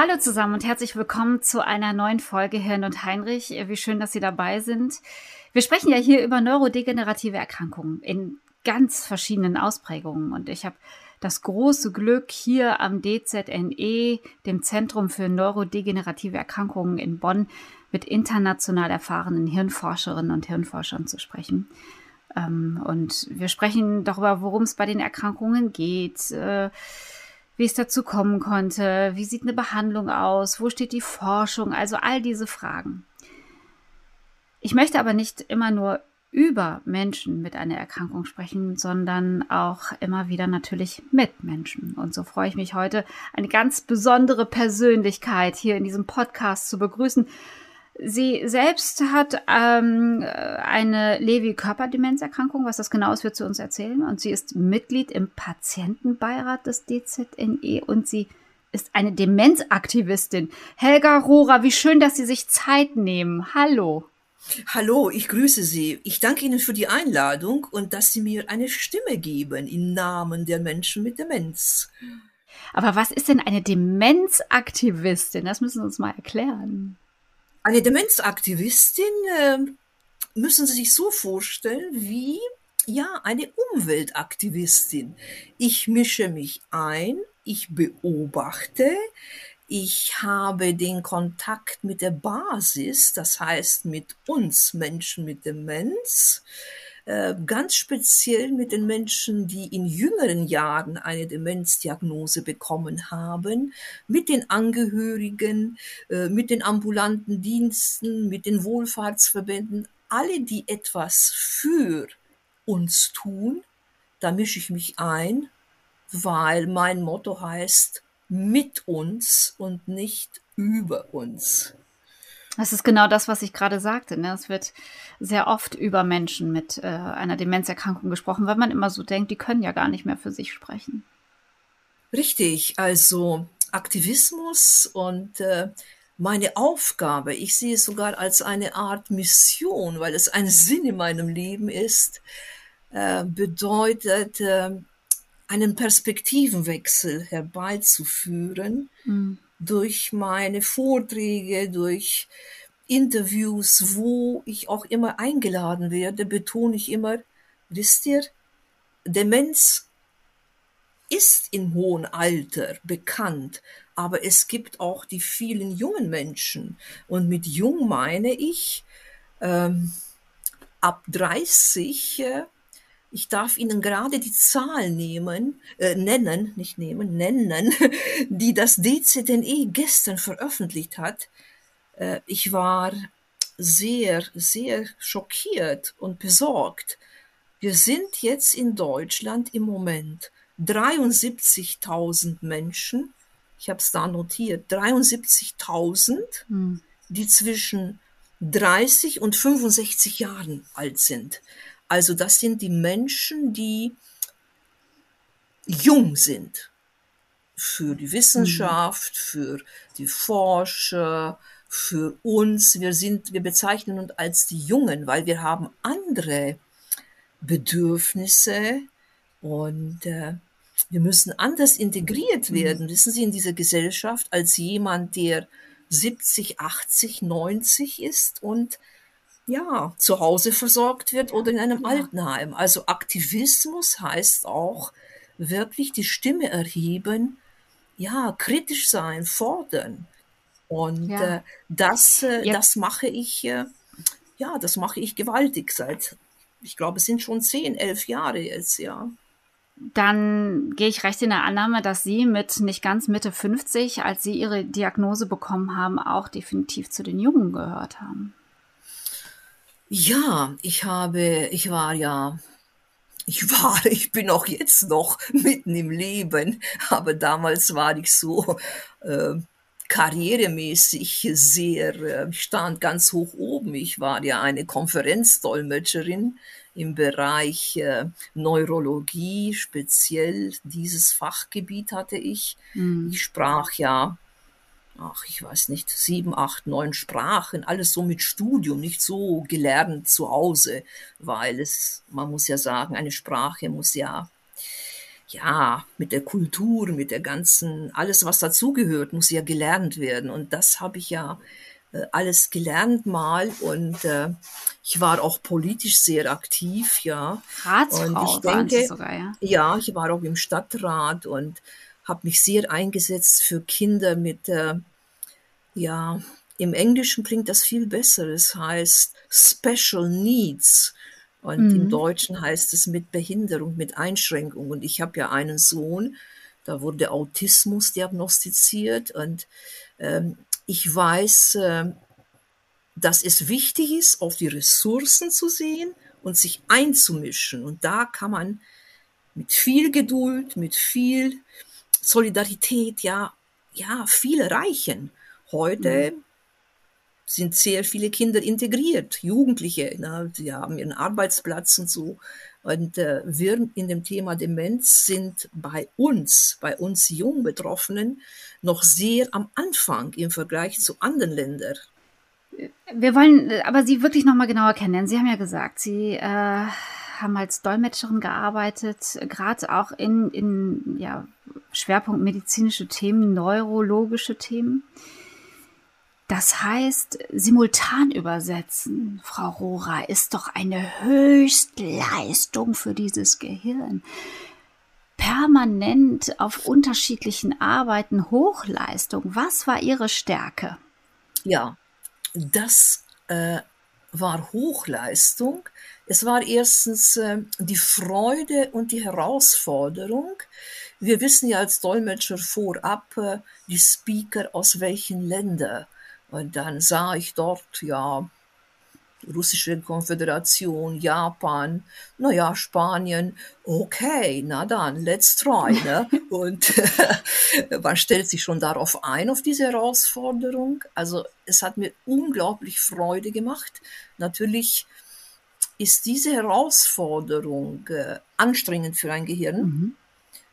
Hallo zusammen und herzlich willkommen zu einer neuen Folge Hirn und Heinrich. Wie schön, dass Sie dabei sind. Wir sprechen ja hier über neurodegenerative Erkrankungen in ganz verschiedenen Ausprägungen und ich habe das große Glück, hier am DZNE, dem Zentrum für neurodegenerative Erkrankungen in Bonn, mit international erfahrenen Hirnforscherinnen und Hirnforschern zu sprechen. Ähm, und wir sprechen darüber, worum es bei den Erkrankungen geht äh, wie es dazu kommen konnte, wie sieht eine Behandlung aus, wo steht die Forschung, also all diese Fragen. Ich möchte aber nicht immer nur über Menschen mit einer Erkrankung sprechen, sondern auch immer wieder natürlich mit Menschen. Und so freue ich mich heute, eine ganz besondere Persönlichkeit hier in diesem Podcast zu begrüßen, Sie selbst hat ähm, eine Lewy-Körperdemenzerkrankung. Was das genau ist, wird sie uns erzählen. Und sie ist Mitglied im Patientenbeirat des DZNE und sie ist eine Demenzaktivistin. Helga Rohrer, wie schön, dass Sie sich Zeit nehmen. Hallo. Hallo, ich grüße Sie. Ich danke Ihnen für die Einladung und dass Sie mir eine Stimme geben im Namen der Menschen mit Demenz. Aber was ist denn eine Demenzaktivistin? Das müssen Sie uns mal erklären. Eine Demenzaktivistin äh, müssen Sie sich so vorstellen wie ja eine Umweltaktivistin. Ich mische mich ein, ich beobachte, ich habe den Kontakt mit der Basis, das heißt mit uns Menschen mit Demenz. Äh, ganz speziell mit den Menschen, die in jüngeren Jahren eine Demenzdiagnose bekommen haben, mit den Angehörigen, äh, mit den ambulanten Diensten, mit den Wohlfahrtsverbänden, alle, die etwas für uns tun, da mische ich mich ein, weil mein Motto heißt mit uns und nicht über uns. Das ist genau das, was ich gerade sagte. Ne? Es wird sehr oft über Menschen mit äh, einer Demenzerkrankung gesprochen, weil man immer so denkt, die können ja gar nicht mehr für sich sprechen. Richtig, also Aktivismus und äh, meine Aufgabe, ich sehe es sogar als eine Art Mission, weil es ein Sinn in meinem Leben ist, äh, bedeutet, äh, einen Perspektivenwechsel herbeizuführen. Mhm durch meine Vorträge, durch Interviews, wo ich auch immer eingeladen werde, betone ich immer, wisst ihr, Demenz ist im hohen Alter bekannt, aber es gibt auch die vielen jungen Menschen. Und mit jung meine ich ähm, ab 30 äh, ich darf Ihnen gerade die Zahl nehmen, äh, nennen, nicht nehmen, nennen, die das DZNE gestern veröffentlicht hat. Äh, ich war sehr, sehr schockiert und besorgt. Wir sind jetzt in Deutschland im Moment 73.000 Menschen, ich habe es da notiert, 73.000, hm. die zwischen 30 und 65 Jahren alt sind. Also das sind die Menschen, die jung sind für die Wissenschaft, mhm. für die Forscher, für uns. Wir sind, wir bezeichnen uns als die Jungen, weil wir haben andere Bedürfnisse und äh, wir müssen anders integriert mhm. werden, mhm. wissen Sie, in dieser Gesellschaft als jemand, der 70, 80, 90 ist und ja, zu Hause versorgt wird oder in einem ja. Altenheim. Also Aktivismus heißt auch wirklich die Stimme erheben, ja, kritisch sein, fordern. Und ja. äh, das, äh, ja. das mache ich, äh, ja, das mache ich gewaltig seit, ich glaube, es sind schon zehn, elf Jahre jetzt, ja. dann gehe ich recht in der Annahme, dass Sie mit nicht ganz Mitte 50, als Sie Ihre Diagnose bekommen haben, auch definitiv zu den Jungen gehört haben. Ja, ich habe, ich war ja, ich war, ich bin auch jetzt noch mitten im Leben, aber damals war ich so äh, karrieremäßig sehr, äh, stand ganz hoch oben. Ich war ja eine Konferenzdolmetscherin im Bereich äh, Neurologie, speziell dieses Fachgebiet hatte ich. Mhm. Ich sprach ja, ach, ich weiß nicht, sieben, acht, neun Sprachen, alles so mit Studium, nicht so gelernt zu Hause, weil es, man muss ja sagen, eine Sprache muss ja ja, mit der Kultur, mit der ganzen, alles was dazugehört, muss ja gelernt werden. Und das habe ich ja äh, alles gelernt mal und äh, ich war auch politisch sehr aktiv, ja. Ratsfrau und ich denke, sogar, ja. Ja, ich war auch im Stadtrat und habe mich sehr eingesetzt für Kinder mit, äh, ja, im Englischen klingt das viel besser. Es heißt Special Needs. Und mhm. im Deutschen heißt es mit Behinderung, mit Einschränkung. Und ich habe ja einen Sohn, da wurde Autismus diagnostiziert. Und ähm, ich weiß, äh, dass es wichtig ist, auf die Ressourcen zu sehen und sich einzumischen. Und da kann man mit viel Geduld, mit viel Solidarität, ja, ja, viel erreichen. Heute mhm. sind sehr viele Kinder integriert, Jugendliche, ne, sie haben ihren Arbeitsplatz und so. Und äh, wir in dem Thema Demenz sind bei uns, bei uns Jungbetroffenen, noch sehr am Anfang im Vergleich zu anderen Ländern. Wir wollen aber Sie wirklich noch mal genauer kennen. Sie haben ja gesagt, Sie äh, haben als Dolmetscherin gearbeitet, gerade auch in, in ja, Schwerpunkt medizinische Themen, neurologische Themen. Das heißt, simultan übersetzen, Frau Rohrer, ist doch eine Höchstleistung für dieses Gehirn. Permanent auf unterschiedlichen Arbeiten Hochleistung. Was war Ihre Stärke? Ja, das äh, war Hochleistung. Es war erstens äh, die Freude und die Herausforderung. Wir wissen ja als Dolmetscher vorab äh, die Speaker aus welchen Ländern. Und dann sah ich dort, ja, russische Konföderation, Japan, naja, Spanien, okay, na dann, let's try. Ne? Und man stellt sich schon darauf ein, auf diese Herausforderung. Also es hat mir unglaublich Freude gemacht. Natürlich ist diese Herausforderung äh, anstrengend für ein Gehirn. Mhm.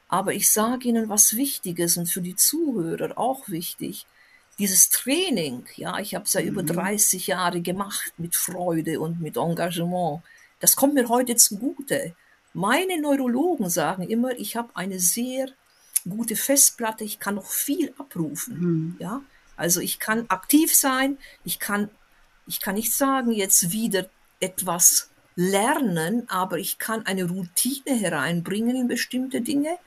Aber ich sage Ihnen was Wichtiges und für die Zuhörer auch wichtig dieses Training, ja, ich habe es ja mhm. über 30 Jahre gemacht mit Freude und mit Engagement. Das kommt mir heute zugute. Meine Neurologen sagen immer, ich habe eine sehr gute Festplatte, ich kann noch viel abrufen. Mhm. Ja, also ich kann aktiv sein, ich kann, ich kann nicht sagen, jetzt wieder etwas lernen, aber ich kann eine Routine hereinbringen in bestimmte Dinge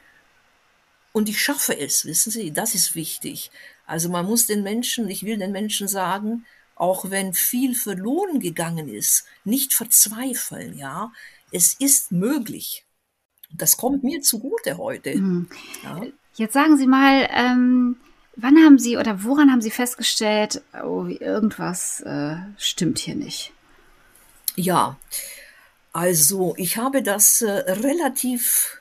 und ich schaffe es, wissen Sie, das ist wichtig. Also man muss den Menschen, ich will den Menschen sagen, auch wenn viel verloren gegangen ist, nicht verzweifeln, ja. Es ist möglich. Das kommt mir zugute heute. Mhm. Ja. Jetzt sagen Sie mal, ähm, wann haben Sie oder woran haben Sie festgestellt, oh, irgendwas äh, stimmt hier nicht? Ja, also ich habe das äh, relativ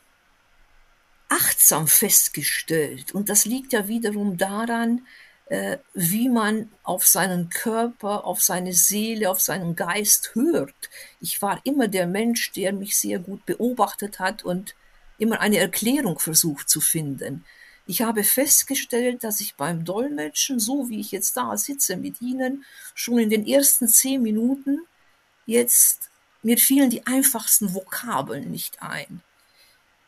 achtsam festgestellt. Und das liegt ja wiederum daran, äh, wie man auf seinen Körper, auf seine Seele, auf seinen Geist hört. Ich war immer der Mensch, der mich sehr gut beobachtet hat und immer eine Erklärung versucht zu finden. Ich habe festgestellt, dass ich beim Dolmetschen, so wie ich jetzt da sitze mit Ihnen, schon in den ersten zehn Minuten jetzt mir fielen die einfachsten Vokabeln nicht ein.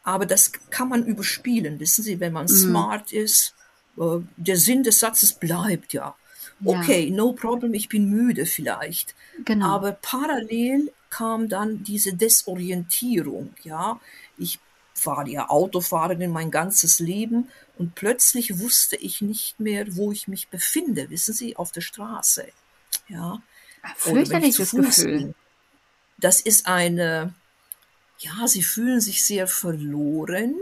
Aber das kann man überspielen, wissen Sie, wenn man mhm. smart ist. Äh, der Sinn des Satzes bleibt ja. Okay, ja. no problem, ich bin müde vielleicht. Genau. Aber parallel kam dann diese Desorientierung, ja. Ich war ja Autofahrerin mein ganzes Leben und plötzlich wusste ich nicht mehr, wo ich mich befinde, wissen Sie, auf der Straße. Ja. Fürchterliches Gefühl. Das ist eine, ja, sie fühlen sich sehr verloren,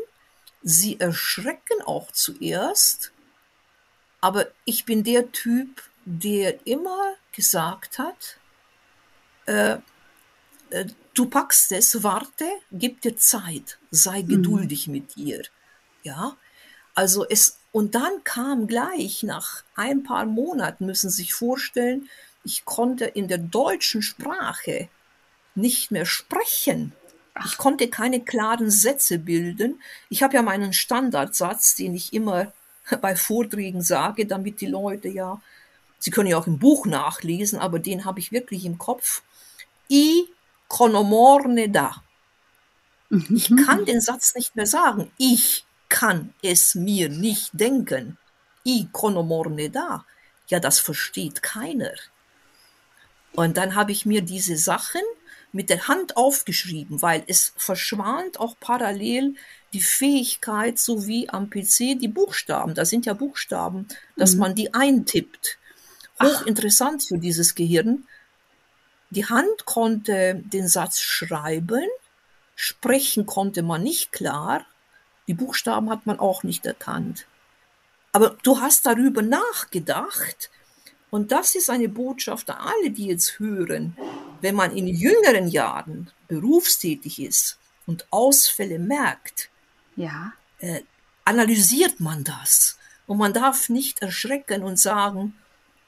sie erschrecken auch zuerst, aber ich bin der Typ, der immer gesagt hat, äh, äh, du packst es, warte, gib dir Zeit, sei mhm. geduldig mit dir. Ja, also es, und dann kam gleich nach ein paar Monaten, müssen Sie sich vorstellen, ich konnte in der deutschen Sprache nicht mehr sprechen. Ich konnte keine klaren Sätze bilden. Ich habe ja meinen Standardsatz, den ich immer bei Vorträgen sage, damit die Leute ja, sie können ja auch im Buch nachlesen, aber den habe ich wirklich im Kopf. I chronomorne da. Ich mhm. kann den Satz nicht mehr sagen. Ich kann es mir nicht denken. I chronomorne da. Ja, das versteht keiner. Und dann habe ich mir diese Sachen mit der Hand aufgeschrieben, weil es verschwand auch parallel die Fähigkeit, so wie am PC die Buchstaben, da sind ja Buchstaben, dass mhm. man die eintippt. Hochinteressant für dieses Gehirn. Die Hand konnte den Satz schreiben, sprechen konnte man nicht klar, die Buchstaben hat man auch nicht erkannt. Aber du hast darüber nachgedacht und das ist eine Botschaft an alle, die jetzt hören. Wenn man in jüngeren Jahren berufstätig ist und Ausfälle merkt, ja. äh, analysiert man das. Und man darf nicht erschrecken und sagen,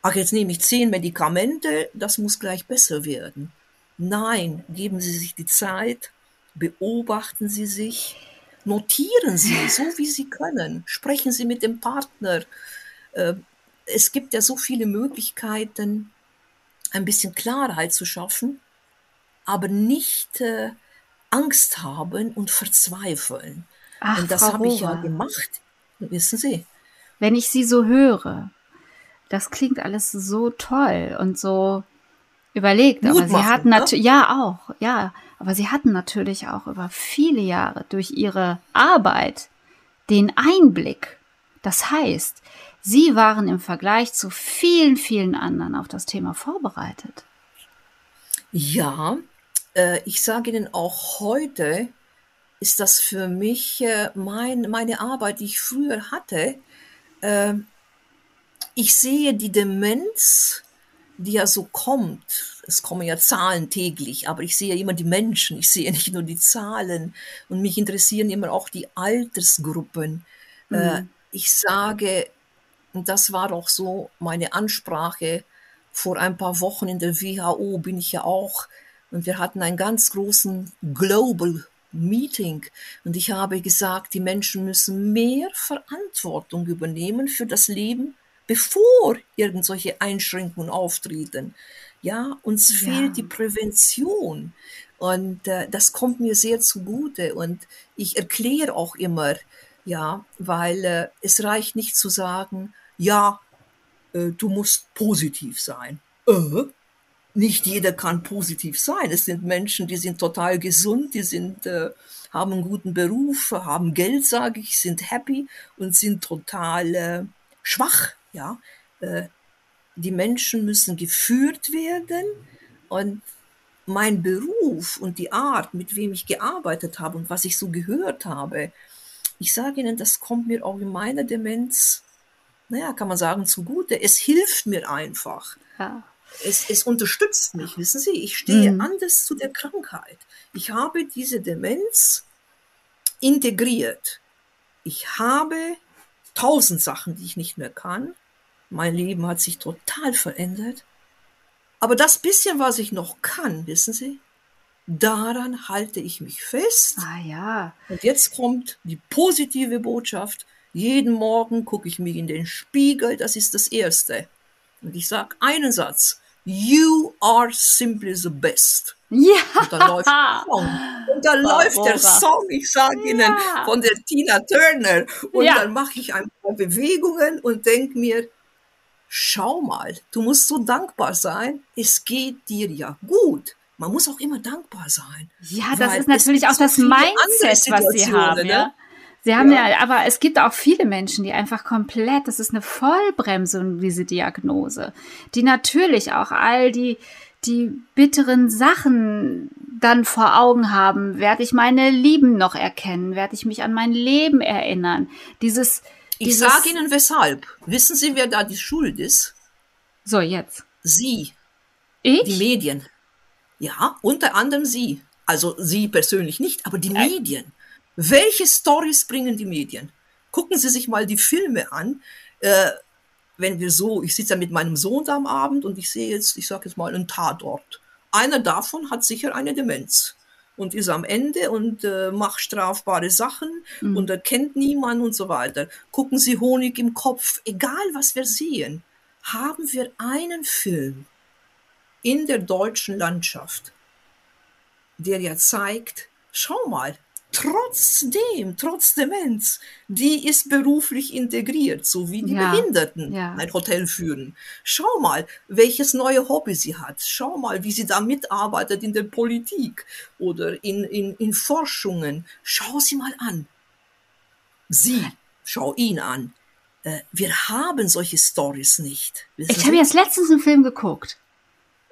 ach, jetzt nehme ich zehn Medikamente, das muss gleich besser werden. Nein, geben Sie sich die Zeit, beobachten Sie sich, notieren Sie, so wie Sie können, sprechen Sie mit dem Partner. Äh, es gibt ja so viele Möglichkeiten, ein bisschen Klarheit zu schaffen, aber nicht äh, Angst haben und verzweifeln. Ach, und das habe ich ja gemacht, wissen Sie. Wenn ich Sie so höre, das klingt alles so toll und so überlegt. Mut aber Sie machen, hatten natürlich, ne? ja auch, ja, aber Sie hatten natürlich auch über viele Jahre durch Ihre Arbeit den Einblick. Das heißt, Sie waren im Vergleich zu vielen, vielen anderen auf das Thema vorbereitet. Ja, äh, ich sage Ihnen auch heute, ist das für mich äh, mein, meine Arbeit, die ich früher hatte. Äh, ich sehe die Demenz, die ja so kommt. Es kommen ja Zahlen täglich, aber ich sehe immer die Menschen, ich sehe nicht nur die Zahlen. Und mich interessieren immer auch die Altersgruppen. Äh, mhm. ich sage, und das war auch so meine Ansprache vor ein paar Wochen in der WHO bin ich ja auch und wir hatten einen ganz großen Global Meeting und ich habe gesagt, die Menschen müssen mehr Verantwortung übernehmen für das Leben, bevor irgendwelche Einschränkungen auftreten. Ja, uns ja. fehlt die Prävention und äh, das kommt mir sehr zugute und ich erkläre auch immer, ja, weil äh, es reicht nicht zu sagen, ja, äh, du musst positiv sein. Äh, nicht jeder kann positiv sein. Es sind Menschen, die sind total gesund, die sind, äh, haben einen guten Beruf, haben Geld, sage ich, sind happy und sind total äh, schwach. Ja, äh, die Menschen müssen geführt werden und mein Beruf und die Art, mit wem ich gearbeitet habe und was ich so gehört habe, ich sage Ihnen, das kommt mir auch in meiner Demenz naja, kann man sagen, zugute. Es hilft mir einfach. Ja. Es, es unterstützt mich, wissen Sie, ich stehe mhm. anders zu der Krankheit. Ich habe diese Demenz integriert. Ich habe tausend Sachen, die ich nicht mehr kann. Mein Leben hat sich total verändert. Aber das bisschen, was ich noch kann, wissen Sie, daran halte ich mich fest. Ah ja. Und jetzt kommt die positive Botschaft. Jeden Morgen gucke ich mich in den Spiegel, das ist das Erste. Und ich sage einen Satz. You are simply the best. Ja. Und dann läuft der Song. Und dann läuft der Song, ich sage ja. Ihnen, von der Tina Turner. Und ja. dann mache ich ein paar Bewegungen und denke mir, schau mal, du musst so dankbar sein, es geht dir ja gut. Man muss auch immer dankbar sein. Ja, das ist natürlich auch das Mindset, was sie haben. Ne? Ja? Sie haben ja. ja. aber es gibt auch viele Menschen, die einfach komplett, das ist eine Vollbremsung, diese Diagnose, die natürlich auch all die, die bitteren Sachen dann vor Augen haben? Werde ich meine Lieben noch erkennen? Werde ich mich an mein Leben erinnern? Dieses, ich sage Ihnen weshalb. Wissen Sie, wer da die Schuld ist? So, jetzt. Sie. Ich? Die Medien. Ja, unter anderem Sie. Also Sie persönlich nicht, aber die äh. Medien. Welche Stories bringen die Medien? Gucken Sie sich mal die Filme an. Äh, wenn wir so, ich sitze ja mit meinem Sohn da am Abend und ich sehe jetzt, ich sage jetzt mal, einen Tatort. Einer davon hat sicher eine Demenz und ist am Ende und äh, macht strafbare Sachen mhm. und erkennt niemand und so weiter. Gucken Sie Honig im Kopf, egal was wir sehen, haben wir einen Film in der deutschen Landschaft, der ja zeigt, schau mal, trotzdem, trotz Demenz, die ist beruflich integriert, so wie die ja, Behinderten ja. ein Hotel führen. Schau mal, welches neue Hobby sie hat. Schau mal, wie sie da mitarbeitet in der Politik oder in, in, in Forschungen. Schau sie mal an. Sie, schau ihn an. Äh, wir haben solche Stories nicht. Wissen ich habe jetzt letztens einen Film geguckt.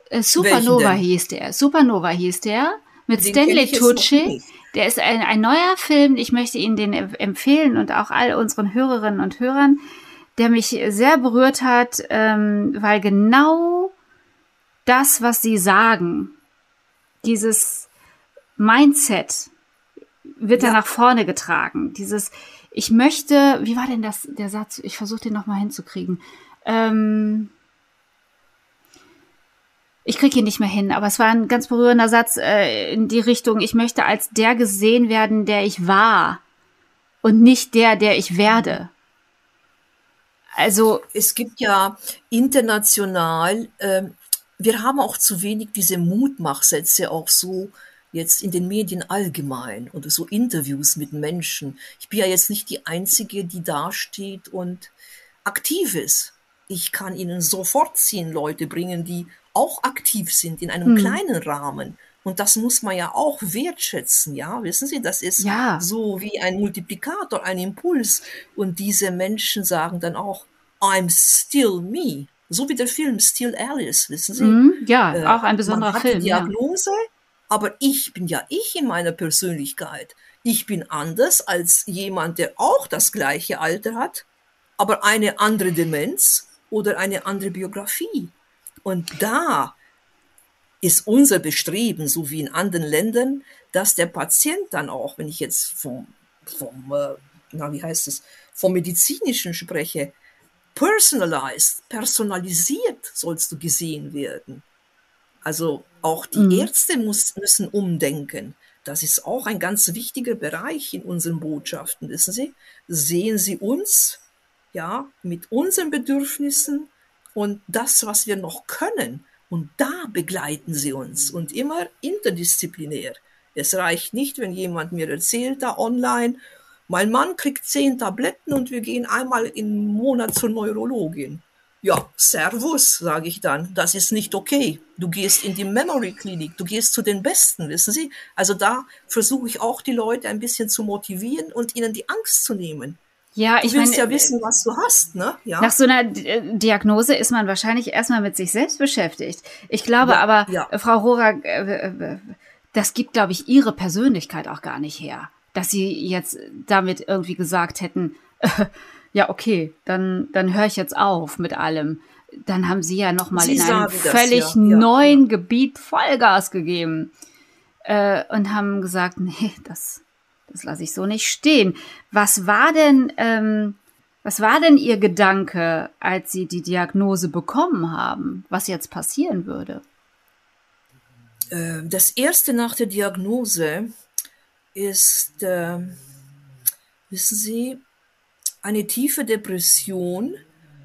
Äh, Supernova hieß der. Supernova hieß der mit den Stanley Tucci. Der ist ein, ein neuer Film. Ich möchte Ihnen den empfehlen und auch all unseren Hörerinnen und Hörern, der mich sehr berührt hat, ähm, weil genau das, was Sie sagen, dieses Mindset wird ja. da nach vorne getragen. Dieses, ich möchte, wie war denn das, der Satz? Ich versuche den nochmal hinzukriegen. Ähm, ich kriege ihn nicht mehr hin, aber es war ein ganz berührender Satz äh, in die Richtung, ich möchte als der gesehen werden, der ich war und nicht der, der ich werde. Also es gibt ja international, äh, wir haben auch zu wenig diese Mutmachsätze auch so jetzt in den Medien allgemein oder so Interviews mit Menschen. Ich bin ja jetzt nicht die Einzige, die dasteht und aktiv ist. Ich kann Ihnen sofort zehn Leute bringen, die auch aktiv sind in einem hm. kleinen Rahmen. Und das muss man ja auch wertschätzen, ja. Wissen Sie, das ist ja. so wie ein Multiplikator, ein Impuls. Und diese Menschen sagen dann auch, I'm still me. So wie der Film Still Alice, wissen Sie? Mm, ja, äh, auch ein besonderer man hat Film. Die Diagnose, ja. aber ich bin ja ich in meiner Persönlichkeit. Ich bin anders als jemand, der auch das gleiche Alter hat, aber eine andere Demenz oder eine andere Biografie. Und da ist unser Bestreben, so wie in anderen Ländern, dass der Patient dann auch, wenn ich jetzt vom, vom äh, na, wie heißt es, vom medizinischen spreche, personalized, personalisiert sollst du gesehen werden. Also auch die mhm. Ärzte muss, müssen umdenken. Das ist auch ein ganz wichtiger Bereich in unseren Botschaften, wissen Sie? Sehen Sie uns, ja, mit unseren Bedürfnissen, und das, was wir noch können. Und da begleiten sie uns und immer interdisziplinär. Es reicht nicht, wenn jemand mir erzählt da online, mein Mann kriegt zehn Tabletten und wir gehen einmal im Monat zur Neurologin. Ja, Servus, sage ich dann. Das ist nicht okay. Du gehst in die Memory Klinik, du gehst zu den Besten, wissen Sie? Also da versuche ich auch die Leute ein bisschen zu motivieren und ihnen die Angst zu nehmen. Ja, ich du willst mein, ja wissen, was du hast, ne? Ja. Nach so einer äh, Diagnose ist man wahrscheinlich erstmal mit sich selbst beschäftigt. Ich glaube ja, aber, ja. Äh, Frau Rohrer, äh, das gibt, glaube ich, Ihre Persönlichkeit auch gar nicht her, dass Sie jetzt damit irgendwie gesagt hätten, ja, okay, dann, dann höre ich jetzt auf mit allem. Dann haben Sie ja nochmal in einem völlig das, neuen Gebiet Vollgas gegeben äh, und haben gesagt, nee, das das lasse ich so nicht stehen. Was war denn, ähm, was war denn Ihr Gedanke, als Sie die Diagnose bekommen haben, was jetzt passieren würde? Äh, das erste nach der Diagnose ist, äh, wissen Sie, eine tiefe Depression,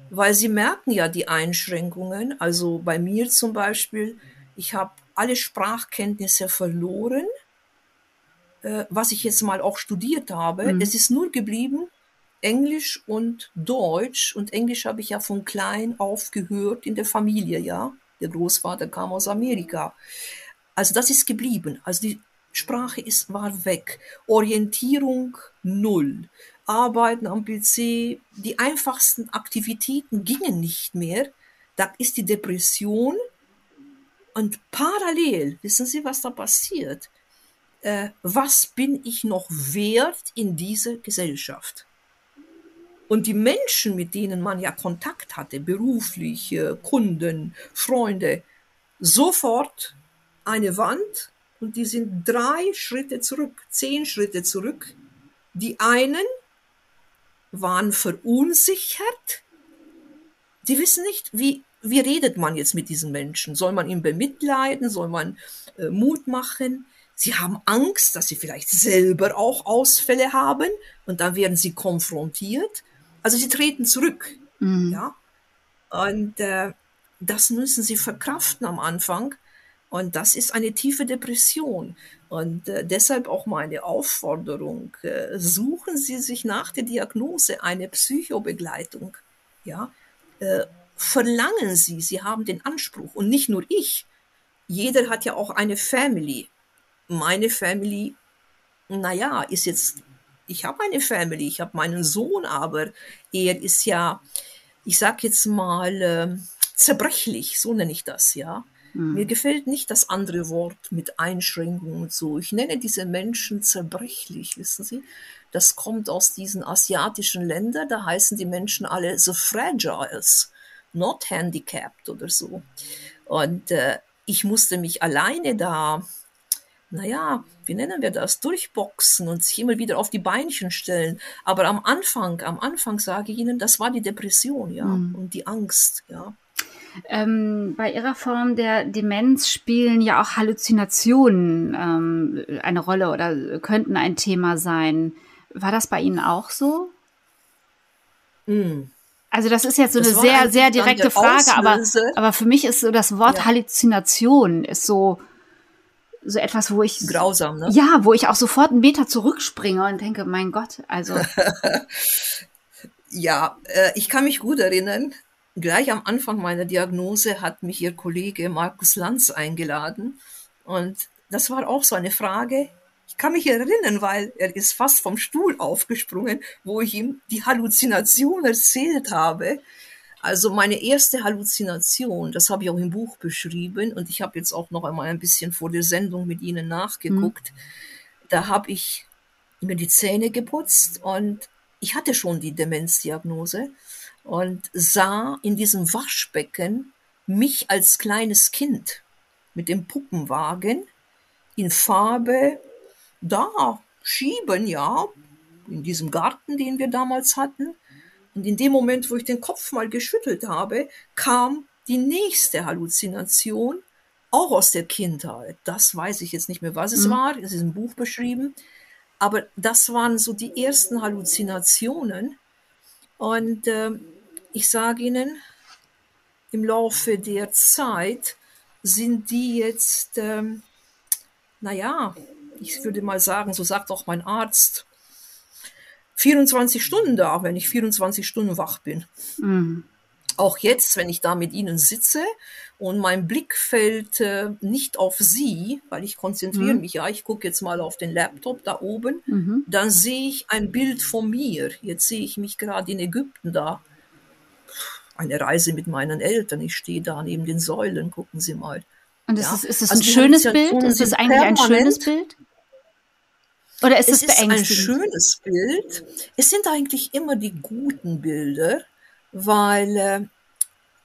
weil Sie merken ja die Einschränkungen. Also bei mir zum Beispiel, ich habe alle Sprachkenntnisse verloren äh, was ich jetzt mal auch studiert habe. Mhm. Es ist nur geblieben Englisch und Deutsch. Und Englisch habe ich ja von klein auf gehört in der Familie, ja. Der Großvater kam aus Amerika. Also das ist geblieben. Also die Sprache ist, war weg. Orientierung null. Arbeiten am PC, die einfachsten Aktivitäten gingen nicht mehr. Da ist die Depression Und parallel, wissen Sie, was da passiert? Äh, was bin ich noch wert in dieser Gesellschaft? Und die Menschen, mit denen man ja Kontakt hatte, beruflich, äh, Kunden, Freunde, sofort eine Wand und die sind drei Schritte zurück, zehn Schritte zurück. Die einen waren verunsichert, die wissen nicht, wie, wie redet man jetzt mit diesen Menschen? Soll man ihn bemitleiden? Soll man äh, Mut machen? Sie haben Angst, dass sie vielleicht selber auch Ausfälle haben und dann werden sie konfrontiert. Also sie treten zurück. Mhm. Ja? Und äh, das müssen sie verkraften am Anfang. Und das ist eine tiefe Depression. Und äh, deshalb auch meine Aufforderung, äh, suchen Sie sich nach der Diagnose eine Psychobegleitung. Ja? Äh, verlangen Sie, Sie haben den Anspruch. Und nicht nur ich. Jeder hat ja auch eine Family. Meine Family, naja, ist jetzt ich habe eine Family, ich habe meinen Sohn, aber er ist ja, ich sag jetzt mal, äh, zerbrechlich, so nenne ich das, ja. Mhm. Mir gefällt nicht das andere Wort mit Einschränkungen und so. Ich nenne diese Menschen zerbrechlich, wissen Sie? Das kommt aus diesen asiatischen Ländern, da heißen die Menschen alle so fragiles, not handicapped oder so. Und äh, ich musste mich alleine da naja, wie nennen wir das, durchboxen und sich immer wieder auf die Beinchen stellen. Aber am Anfang, am Anfang sage ich Ihnen, das war die Depression, ja, mhm. und die Angst, ja. Ähm, bei Ihrer Form der Demenz spielen ja auch Halluzinationen ähm, eine Rolle oder könnten ein Thema sein. War das bei Ihnen auch so? Mhm. Also das ist jetzt so das eine sehr, sehr direkte Frage, aber, aber für mich ist so das Wort ja. Halluzination ist so, so etwas, wo ich grausam, ne? Ja, wo ich auch sofort einen Meter zurückspringe und denke, mein Gott, also ja, äh, ich kann mich gut erinnern. Gleich am Anfang meiner Diagnose hat mich ihr Kollege Markus Lanz eingeladen und das war auch so eine Frage. Ich kann mich erinnern, weil er ist fast vom Stuhl aufgesprungen, wo ich ihm die Halluzination erzählt habe. Also meine erste Halluzination, das habe ich auch im Buch beschrieben und ich habe jetzt auch noch einmal ein bisschen vor der Sendung mit Ihnen nachgeguckt. Mhm. Da habe ich mir die Zähne geputzt und ich hatte schon die Demenzdiagnose und sah in diesem Waschbecken mich als kleines Kind mit dem Puppenwagen in Farbe da schieben, ja, in diesem Garten, den wir damals hatten. Und in dem Moment, wo ich den Kopf mal geschüttelt habe, kam die nächste Halluzination, auch aus der Kindheit. Das weiß ich jetzt nicht mehr, was es mhm. war. Es ist im Buch beschrieben. Aber das waren so die ersten Halluzinationen. Und äh, ich sage Ihnen, im Laufe der Zeit sind die jetzt, ähm, naja, ich würde mal sagen, so sagt auch mein Arzt, 24 Stunden da, wenn ich 24 Stunden wach bin. Mhm. Auch jetzt, wenn ich da mit Ihnen sitze und mein Blick fällt äh, nicht auf Sie, weil ich konzentriere mhm. mich ja, ich gucke jetzt mal auf den Laptop da oben, mhm. dann sehe ich ein Bild von mir. Jetzt sehe ich mich gerade in Ägypten da. Eine Reise mit meinen Eltern. Ich stehe da neben den Säulen, gucken Sie mal. Und ist, ja. es, ist es also ein schönes Bild? Ist es eigentlich ein schönes Bild? Oder ist es, es ist ein schönes Bild. Es sind eigentlich immer die guten Bilder, weil äh,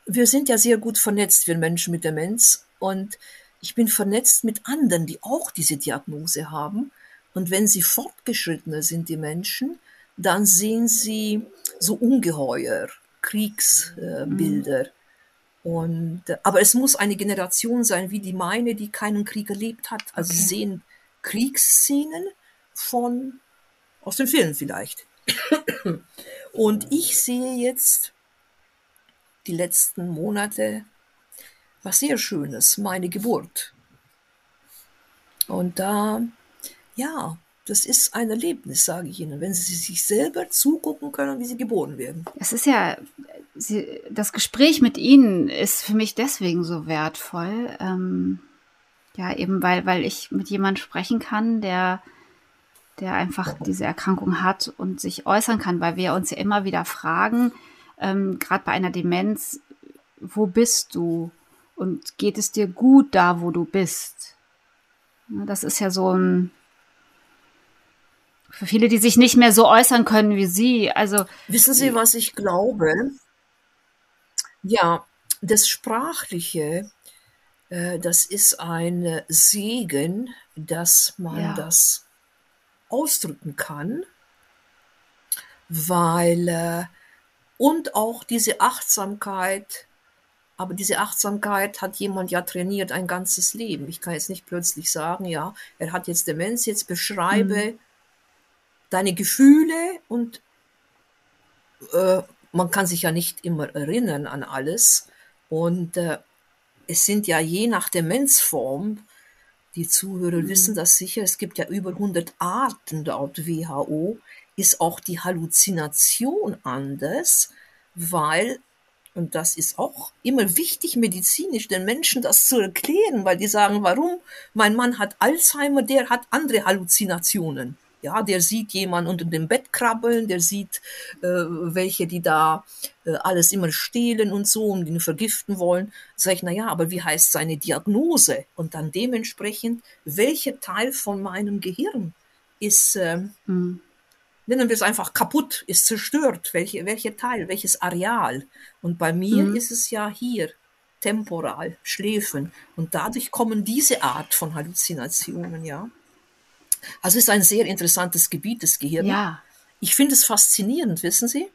wir sind ja sehr gut vernetzt, wir Menschen mit Demenz. Und ich bin vernetzt mit anderen, die auch diese Diagnose haben. Und wenn sie fortgeschrittener sind, die Menschen, dann sehen sie so ungeheuer Kriegsbilder. Äh, mhm. Und, äh, aber es muss eine Generation sein, wie die meine, die keinen Krieg erlebt hat. Also okay. sie sehen Kriegsszenen von, aus dem Film vielleicht. Und ich sehe jetzt die letzten Monate was sehr Schönes, meine Geburt. Und da, ja, das ist ein Erlebnis, sage ich Ihnen, wenn Sie sich selber zugucken können, wie Sie geboren werden. Es ist ja, Sie, das Gespräch mit Ihnen ist für mich deswegen so wertvoll. Ähm, ja, eben weil, weil ich mit jemandem sprechen kann, der der einfach diese Erkrankung hat und sich äußern kann, weil wir uns ja immer wieder fragen, ähm, gerade bei einer Demenz, wo bist du? Und geht es dir gut da, wo du bist? Das ist ja so ein, für viele, die sich nicht mehr so äußern können wie Sie. Also. Wissen Sie, was ich glaube? Ja, das Sprachliche, äh, das ist ein Segen, dass man ja. das ausdrücken kann, weil äh, und auch diese Achtsamkeit, aber diese Achtsamkeit hat jemand ja trainiert ein ganzes Leben. Ich kann jetzt nicht plötzlich sagen, ja, er hat jetzt Demenz, jetzt beschreibe mhm. deine Gefühle und äh, man kann sich ja nicht immer erinnern an alles. Und äh, es sind ja je nach Demenzform, die Zuhörer mhm. wissen das sicher, es gibt ja über 100 Arten laut WHO, ist auch die Halluzination anders, weil, und das ist auch immer wichtig medizinisch, den Menschen das zu erklären, weil die sagen, warum? Mein Mann hat Alzheimer, der hat andere Halluzinationen. Ja, der sieht jemanden unter dem Bett krabbeln, der sieht äh, welche, die da äh, alles immer stehlen und so und ihn vergiften wollen. Sag ich, na ja, aber wie heißt seine Diagnose? Und dann dementsprechend, welcher Teil von meinem Gehirn ist, äh, mhm. nennen wir es einfach kaputt, ist zerstört, welche, welcher Teil, welches Areal. Und bei mir mhm. ist es ja hier, temporal, Schläfen. Und dadurch kommen diese Art von Halluzinationen, ja. Also es ist ein sehr interessantes Gebiet des Gehirns. Ja. Ich finde es faszinierend, wissen Sie?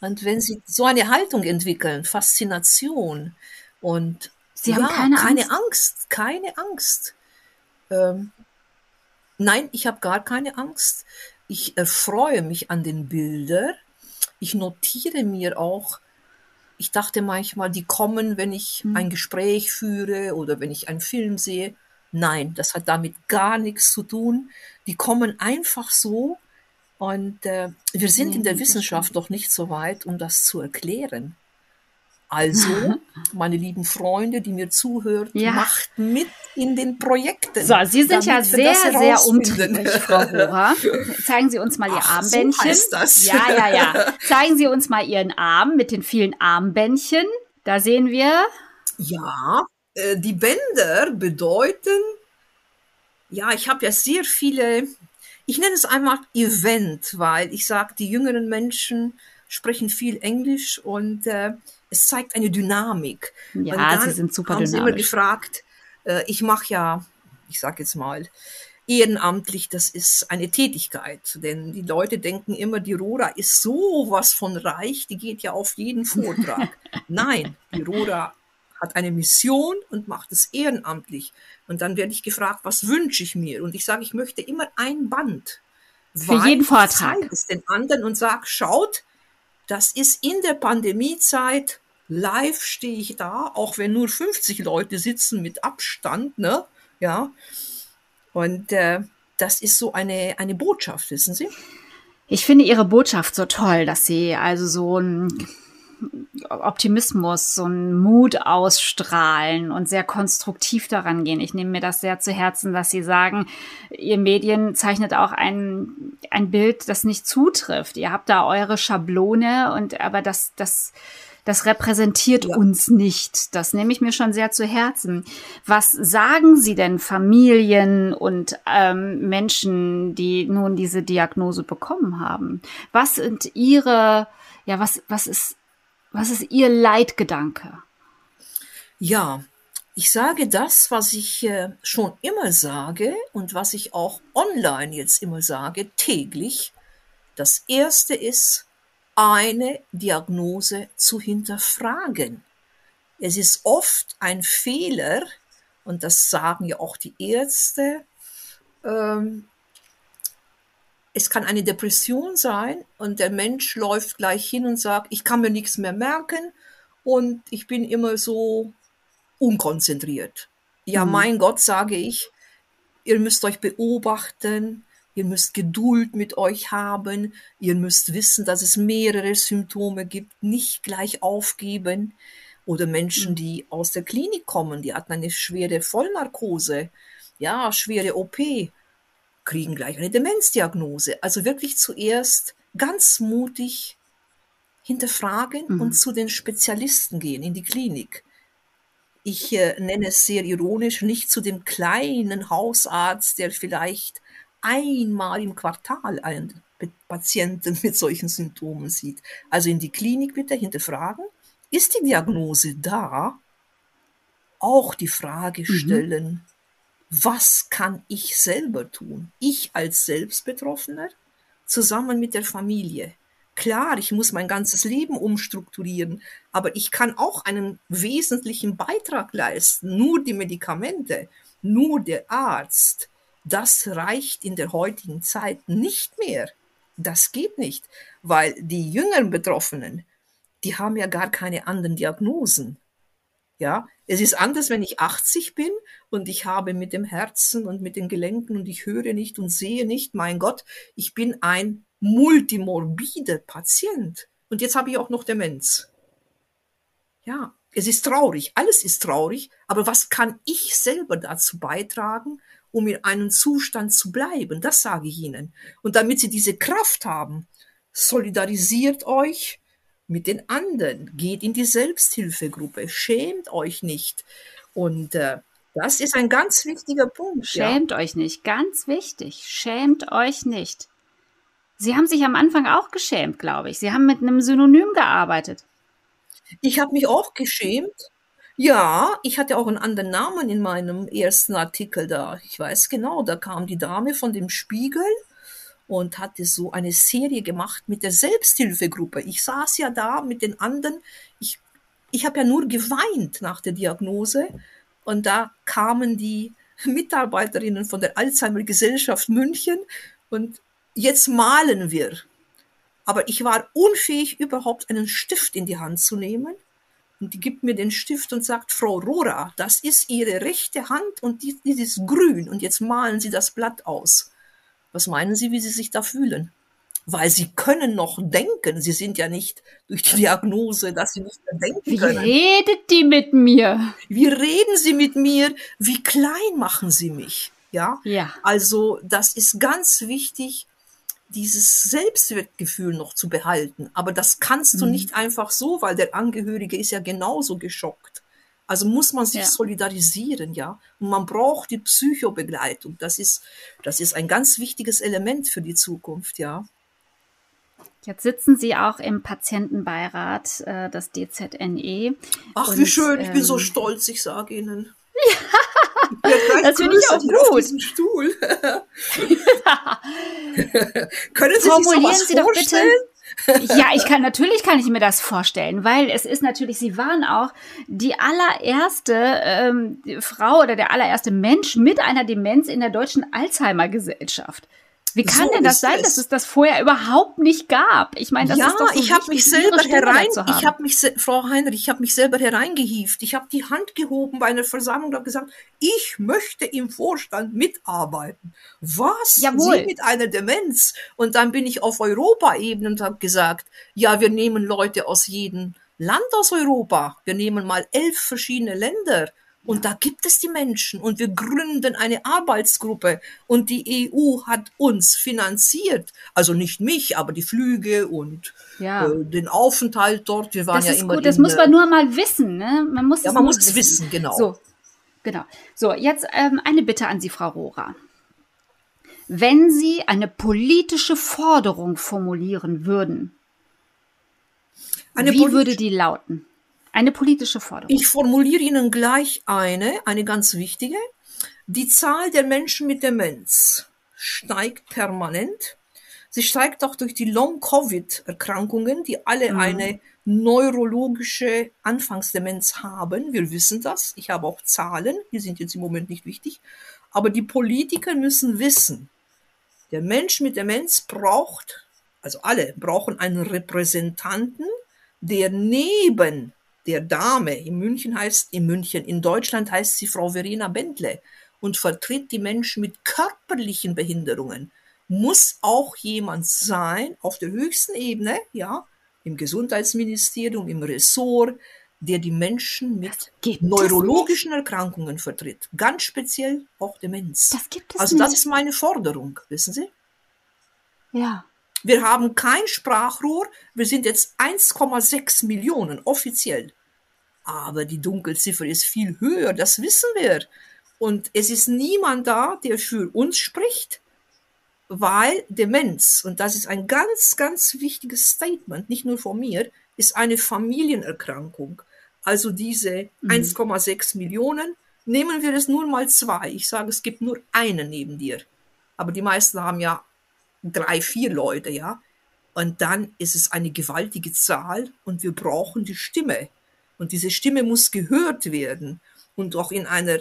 Und wenn Sie so eine Haltung entwickeln, Faszination und Sie ja, haben keine, keine Angst. Angst, keine Angst. Ähm, nein, ich habe gar keine Angst. Ich erfreue mich an den Bildern. Ich notiere mir auch, ich dachte manchmal, die kommen, wenn ich hm. ein Gespräch führe oder wenn ich einen Film sehe. Nein, das hat damit gar nichts zu tun. Die kommen einfach so und äh, wir sind in der Wissenschaft doch nicht so weit, um das zu erklären. Also, meine lieben Freunde, die mir zuhören, ja. macht mit in den Projekten. So, Sie sind ja sehr, sehr umtriebig, Frau Rohrer. Zeigen Sie uns mal Ihr Ach, Armbändchen. So heißt das. Ja, ja, ja. Zeigen Sie uns mal Ihren Arm mit den vielen Armbändchen. Da sehen wir. Ja, äh, die Bänder bedeuten, ja, ich habe ja sehr viele, ich nenne es einmal Event, weil ich sage, die jüngeren Menschen sprechen viel Englisch und äh, es zeigt eine Dynamik. Ja, sie sind super haben dynamisch. Sie immer gefragt, äh, ich mache ja, ich sage jetzt mal, ehrenamtlich, das ist eine Tätigkeit. Denn die Leute denken immer, die Rora ist so was von reich, die geht ja auf jeden Vortrag. Nein, die Rora hat eine Mission und macht es ehrenamtlich. Und dann werde ich gefragt, was wünsche ich mir? Und ich sage, ich möchte immer ein Band. Für jeden Vortrag. Ich es den anderen und sage, schaut, das ist in der Pandemiezeit. Live stehe ich da, auch wenn nur 50 Leute sitzen mit Abstand, ne? Ja. Und äh, das ist so eine, eine Botschaft, wissen Sie? Ich finde Ihre Botschaft so toll, dass Sie also so ein Optimismus, so einen Mut ausstrahlen und sehr konstruktiv daran gehen. Ich nehme mir das sehr zu Herzen, dass Sie sagen, Ihr Medien zeichnet auch ein, ein Bild, das nicht zutrifft. Ihr habt da eure Schablone und aber das, das, das repräsentiert ja. uns nicht. Das nehme ich mir schon sehr zu Herzen. Was sagen Sie denn Familien und ähm, Menschen, die nun diese Diagnose bekommen haben? Was sind Ihre, ja, was, was ist was ist Ihr Leitgedanke? Ja, ich sage das, was ich äh, schon immer sage und was ich auch online jetzt immer sage, täglich. Das Erste ist, eine Diagnose zu hinterfragen. Es ist oft ein Fehler, und das sagen ja auch die Ärzte, ähm, es kann eine Depression sein und der Mensch läuft gleich hin und sagt, ich kann mir nichts mehr merken und ich bin immer so unkonzentriert. Ja, mhm. mein Gott, sage ich, ihr müsst euch beobachten, ihr müsst Geduld mit euch haben, ihr müsst wissen, dass es mehrere Symptome gibt, nicht gleich aufgeben. Oder Menschen, mhm. die aus der Klinik kommen, die hatten eine schwere Vollnarkose, ja, schwere OP kriegen gleich eine Demenzdiagnose. Also wirklich zuerst ganz mutig hinterfragen mhm. und zu den Spezialisten gehen, in die Klinik. ich äh, nenne es sehr ironisch, nicht zu dem kleinen Hausarzt, der vielleicht einmal im Quartal einen Patienten mit solchen Symptomen sieht. Also in die Klinik bitte hinterfragen, ist die Diagnose da? Auch die Frage mhm. stellen, mhm. Was kann ich selber tun? Ich als Selbstbetroffener zusammen mit der Familie. Klar, ich muss mein ganzes Leben umstrukturieren, aber ich kann auch einen wesentlichen Beitrag leisten. Nur die Medikamente, nur der Arzt, das reicht in der heutigen Zeit nicht mehr. Das geht nicht, weil die jüngeren Betroffenen, die haben ja gar keine anderen Diagnosen. Ja, es ist anders, wenn ich 80 bin und ich habe mit dem Herzen und mit den Gelenken und ich höre nicht und sehe nicht, mein Gott, ich bin ein multimorbide Patient. Und jetzt habe ich auch noch Demenz. Ja, es ist traurig, alles ist traurig, aber was kann ich selber dazu beitragen, um in einem Zustand zu bleiben? Das sage ich Ihnen. Und damit Sie diese Kraft haben, solidarisiert euch mit den anderen, geht in die Selbsthilfegruppe, schämt euch nicht. Und äh, das ist ein ganz wichtiger Punkt. Schämt ja. euch nicht, ganz wichtig. Schämt euch nicht. Sie haben sich am Anfang auch geschämt, glaube ich. Sie haben mit einem Synonym gearbeitet. Ich habe mich auch geschämt. Ja, ich hatte auch einen anderen Namen in meinem ersten Artikel da. Ich weiß genau, da kam die Dame von dem Spiegel und hatte so eine Serie gemacht mit der Selbsthilfegruppe. Ich saß ja da mit den anderen. Ich, ich habe ja nur geweint nach der Diagnose. Und da kamen die Mitarbeiterinnen von der Alzheimer Gesellschaft München und jetzt malen wir. Aber ich war unfähig, überhaupt einen Stift in die Hand zu nehmen. Und die gibt mir den Stift und sagt, Frau Rora, das ist Ihre rechte Hand und die, die ist grün und jetzt malen Sie das Blatt aus. Was meinen Sie, wie Sie sich da fühlen? Weil Sie können noch denken. Sie sind ja nicht durch die Diagnose, dass Sie nicht mehr denken wie können. Wie redet die mit mir? Wie reden Sie mit mir? Wie klein machen Sie mich? Ja. Ja. Also, das ist ganz wichtig, dieses Selbstwertgefühl noch zu behalten. Aber das kannst du mhm. nicht einfach so, weil der Angehörige ist ja genauso geschockt. Also muss man sich ja. solidarisieren, ja. Und man braucht die Psychobegleitung. Das ist, das ist ein ganz wichtiges Element für die Zukunft, ja. Jetzt sitzen Sie auch im Patientenbeirat äh, des DZNE. Ach, und, wie schön, ich ähm, bin so ähm, stolz, ich sage Ihnen. Ja, das finde ich auch gut. Stuhl. Können Sie Formulieren sich Sie doch bitte. Ja, ich kann natürlich kann ich mir das vorstellen, weil es ist natürlich, Sie waren auch die allererste ähm, Frau oder der allererste Mensch mit einer Demenz in der deutschen Alzheimer Gesellschaft. Wie kann so denn das sein, es. dass es das vorher überhaupt nicht gab? Ich meine, das ja, ist doch so ich habe mich selber herein, ich habe mich, Frau Heinrich, ich habe mich selber hereingehieft. Ich habe die Hand gehoben bei einer Versammlung und habe gesagt, ich möchte im Vorstand mitarbeiten. Was? Jawohl. Sie mit einer Demenz? Und dann bin ich auf Europaebene und habe gesagt, ja, wir nehmen Leute aus jedem Land aus Europa. Wir nehmen mal elf verschiedene Länder und da gibt es die Menschen und wir gründen eine Arbeitsgruppe und die EU hat uns finanziert. Also nicht mich, aber die Flüge und ja. äh, den Aufenthalt dort. Wir waren das ja ist immer. Gut. Das muss man nur mal wissen. Ne? Man muss ja, es man muss es wissen. wissen, genau. So, genau. So, jetzt ähm, eine Bitte an Sie, Frau Rohrer. Wenn Sie eine politische Forderung formulieren würden, eine wie würde die lauten? Eine politische Forderung. Ich formuliere Ihnen gleich eine, eine ganz wichtige. Die Zahl der Menschen mit Demenz steigt permanent. Sie steigt auch durch die Long-Covid-Erkrankungen, die alle mhm. eine neurologische Anfangsdemenz haben. Wir wissen das. Ich habe auch Zahlen, die sind jetzt im Moment nicht wichtig. Aber die Politiker müssen wissen, der Mensch mit Demenz braucht, also alle brauchen einen Repräsentanten, der neben der Dame, in München heißt, in München, in Deutschland heißt sie Frau Verena Bendle und vertritt die Menschen mit körperlichen Behinderungen, muss auch jemand sein auf der höchsten Ebene, ja, im Gesundheitsministerium, im Ressort, der die Menschen mit neurologischen Erkrankungen vertritt. Ganz speziell auch Demenz. Das gibt es also nicht. das ist meine Forderung, wissen Sie? Ja. Wir haben kein Sprachrohr. Wir sind jetzt 1,6 Millionen offiziell. Aber die Dunkelziffer ist viel höher, das wissen wir. Und es ist niemand da, der für uns spricht, weil Demenz, und das ist ein ganz, ganz wichtiges Statement, nicht nur von mir, ist eine Familienerkrankung. Also diese mhm. 1,6 Millionen, nehmen wir es nur mal zwei. Ich sage, es gibt nur einen neben dir. Aber die meisten haben ja drei, vier Leute, ja. Und dann ist es eine gewaltige Zahl und wir brauchen die Stimme. Und diese Stimme muss gehört werden. Und auch in einer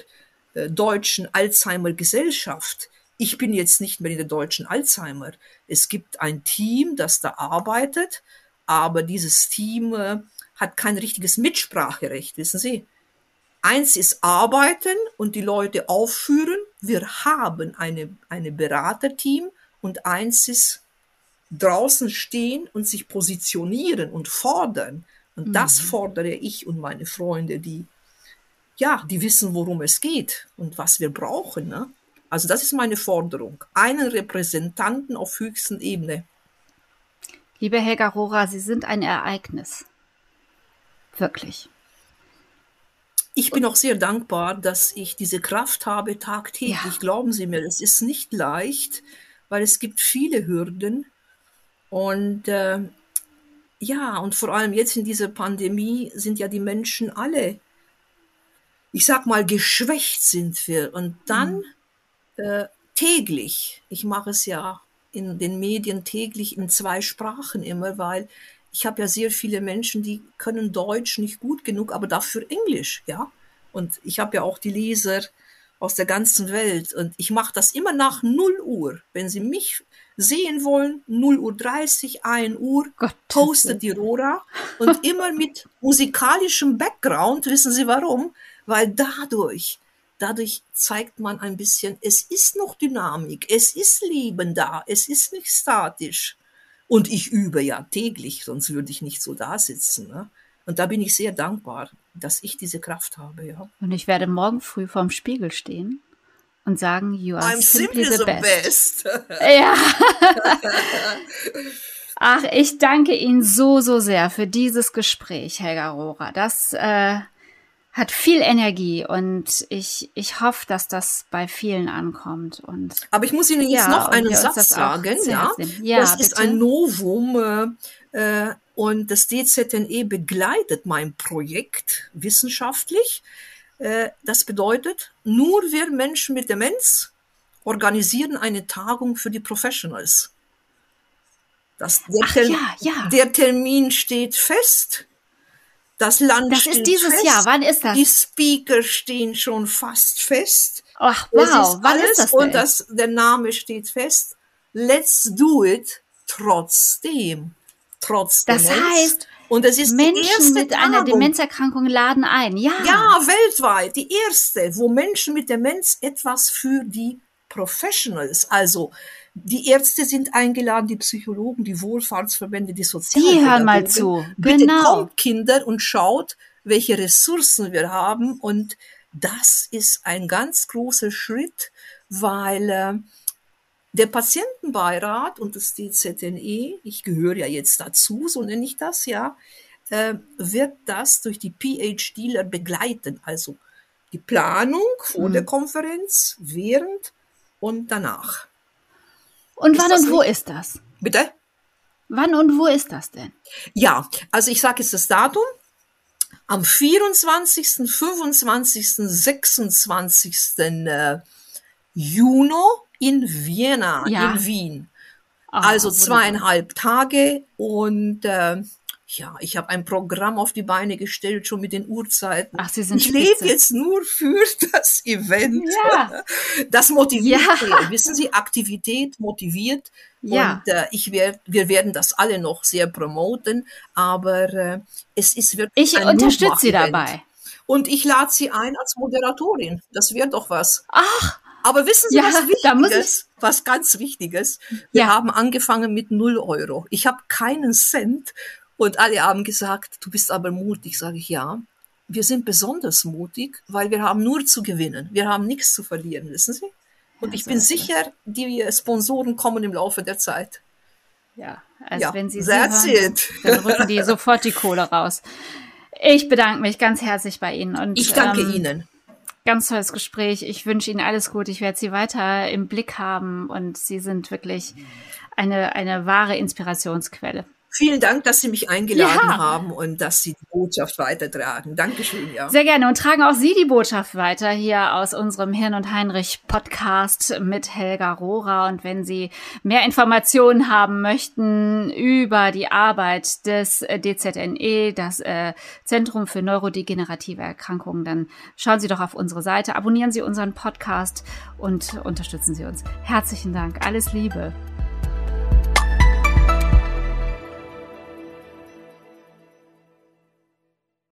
äh, deutschen Alzheimer-Gesellschaft. Ich bin jetzt nicht mehr in der deutschen Alzheimer. Es gibt ein Team, das da arbeitet, aber dieses Team äh, hat kein richtiges Mitspracherecht, wissen Sie. Eins ist arbeiten und die Leute aufführen. Wir haben eine, eine Beraterteam und eins ist draußen stehen und sich positionieren und fordern. Und mhm. das fordere ich und meine Freunde, die, ja, die wissen, worum es geht und was wir brauchen. Ne? Also das ist meine Forderung. Einen Repräsentanten auf höchsten Ebene. Liebe Helga Rohrer, Sie sind ein Ereignis. Wirklich. Ich bin auch sehr dankbar, dass ich diese Kraft habe tagtäglich. Ja. Glauben Sie mir, es ist nicht leicht, weil es gibt viele Hürden. Und äh, ja, und vor allem jetzt in dieser Pandemie sind ja die Menschen alle, ich sag mal, geschwächt sind wir. Und dann mhm. äh, täglich, ich mache es ja in den Medien täglich in zwei Sprachen immer, weil ich habe ja sehr viele Menschen, die können Deutsch nicht gut genug, aber dafür Englisch, ja. Und ich habe ja auch die Leser aus der ganzen Welt und ich mache das immer nach 0 Uhr. Wenn Sie mich sehen wollen, 0 Uhr 30, 1 Uhr, Gott, postet die Rora und immer mit musikalischem Background. Wissen Sie warum? Weil dadurch, dadurch zeigt man ein bisschen, es ist noch Dynamik, es ist Leben da, es ist nicht statisch. Und ich übe ja täglich, sonst würde ich nicht so da sitzen. Ne? Und da bin ich sehr dankbar, dass ich diese Kraft habe. Ja. Und ich werde morgen früh vorm Spiegel stehen und sagen, you are I'm simply, simply the, best. best. ja. Ach, ich danke Ihnen so, so sehr für dieses Gespräch, Helga Rohrer. Das äh, hat viel Energie und ich, ich hoffe, dass das bei vielen ankommt. Und, Aber ich muss Ihnen jetzt ja, noch einen Satz sagen. Ja, ja, das bitte. ist ein Novum. Äh, äh und das DZNE begleitet mein Projekt wissenschaftlich. Äh, das bedeutet, nur wir Menschen mit Demenz organisieren eine Tagung für die Professionals. Das, der, Ach, ja, ja. der Termin steht fest. Das Land das ist dieses fest. Jahr. Wann ist das? Die Speaker stehen schon fast fest. Ach, wow. Wann ist das denn? Und das, der Name steht fest. Let's do it trotzdem. Trotzdem. Das heißt, und es ist Menschen mit Tagung. einer Demenzerkrankung laden ein. Ja. Ja, weltweit. Die erste, wo Menschen mit Demenz etwas für die Professionals, also die Ärzte sind eingeladen, die Psychologen, die Wohlfahrtsverbände, die Sozialpädagogen. Die hören mal zu. Bitte genau. kommt Kinder und schaut, welche Ressourcen wir haben. Und das ist ein ganz großer Schritt, weil äh, der Patientenbeirat und das DZNE, ich gehöre ja jetzt dazu, so nenne ich das ja, äh, wird das durch die PhDler begleiten. Also die Planung vor mhm. der Konferenz, während und danach. Und wann und wo nicht? ist das? Bitte? Wann und wo ist das denn? Ja, also ich sage jetzt das Datum. Am 24., 25., 26. Juni in Vienna, ja. in Wien. Oh, also zweieinhalb Tage und äh, ja, ich habe ein Programm auf die Beine gestellt, schon mit den Uhrzeiten. Ach, Sie sind ich lebe jetzt nur für das Event. Ja. Das motiviert ja. Wissen Sie, Aktivität motiviert. Ja. Und äh, ich werd, wir werden das alle noch sehr promoten, aber äh, es ist wirklich Ich unterstütze Sie dabei. Und ich lade Sie ein als Moderatorin. Das wäre doch was. Ach, aber wissen Sie, ja, was Wichtiges, was ganz Wichtiges? Wir ja. haben angefangen mit null Euro. Ich habe keinen Cent und alle haben gesagt, du bist aber mutig, sage ich ja. Wir sind besonders mutig, weil wir haben nur zu gewinnen. Wir haben nichts zu verlieren, wissen Sie? Und ja, ich bin sicher, die Sponsoren kommen im Laufe der Zeit. Ja, also ja, wenn Sie sie hören, dann rücken die sofort die Kohle raus. Ich bedanke mich ganz herzlich bei Ihnen. Und, ich danke ähm, Ihnen. Ganz tolles Gespräch. Ich wünsche Ihnen alles gut. Ich werde Sie weiter im Blick haben und Sie sind wirklich eine, eine wahre Inspirationsquelle. Vielen Dank, dass Sie mich eingeladen ja. haben und dass Sie die Botschaft weitertragen. Dankeschön, ja. Sehr gerne. Und tragen auch Sie die Botschaft weiter hier aus unserem Hirn und Heinrich Podcast mit Helga Rohrer. Und wenn Sie mehr Informationen haben möchten über die Arbeit des DZNE, das äh, Zentrum für neurodegenerative Erkrankungen, dann schauen Sie doch auf unsere Seite, abonnieren Sie unseren Podcast und unterstützen Sie uns. Herzlichen Dank. Alles Liebe.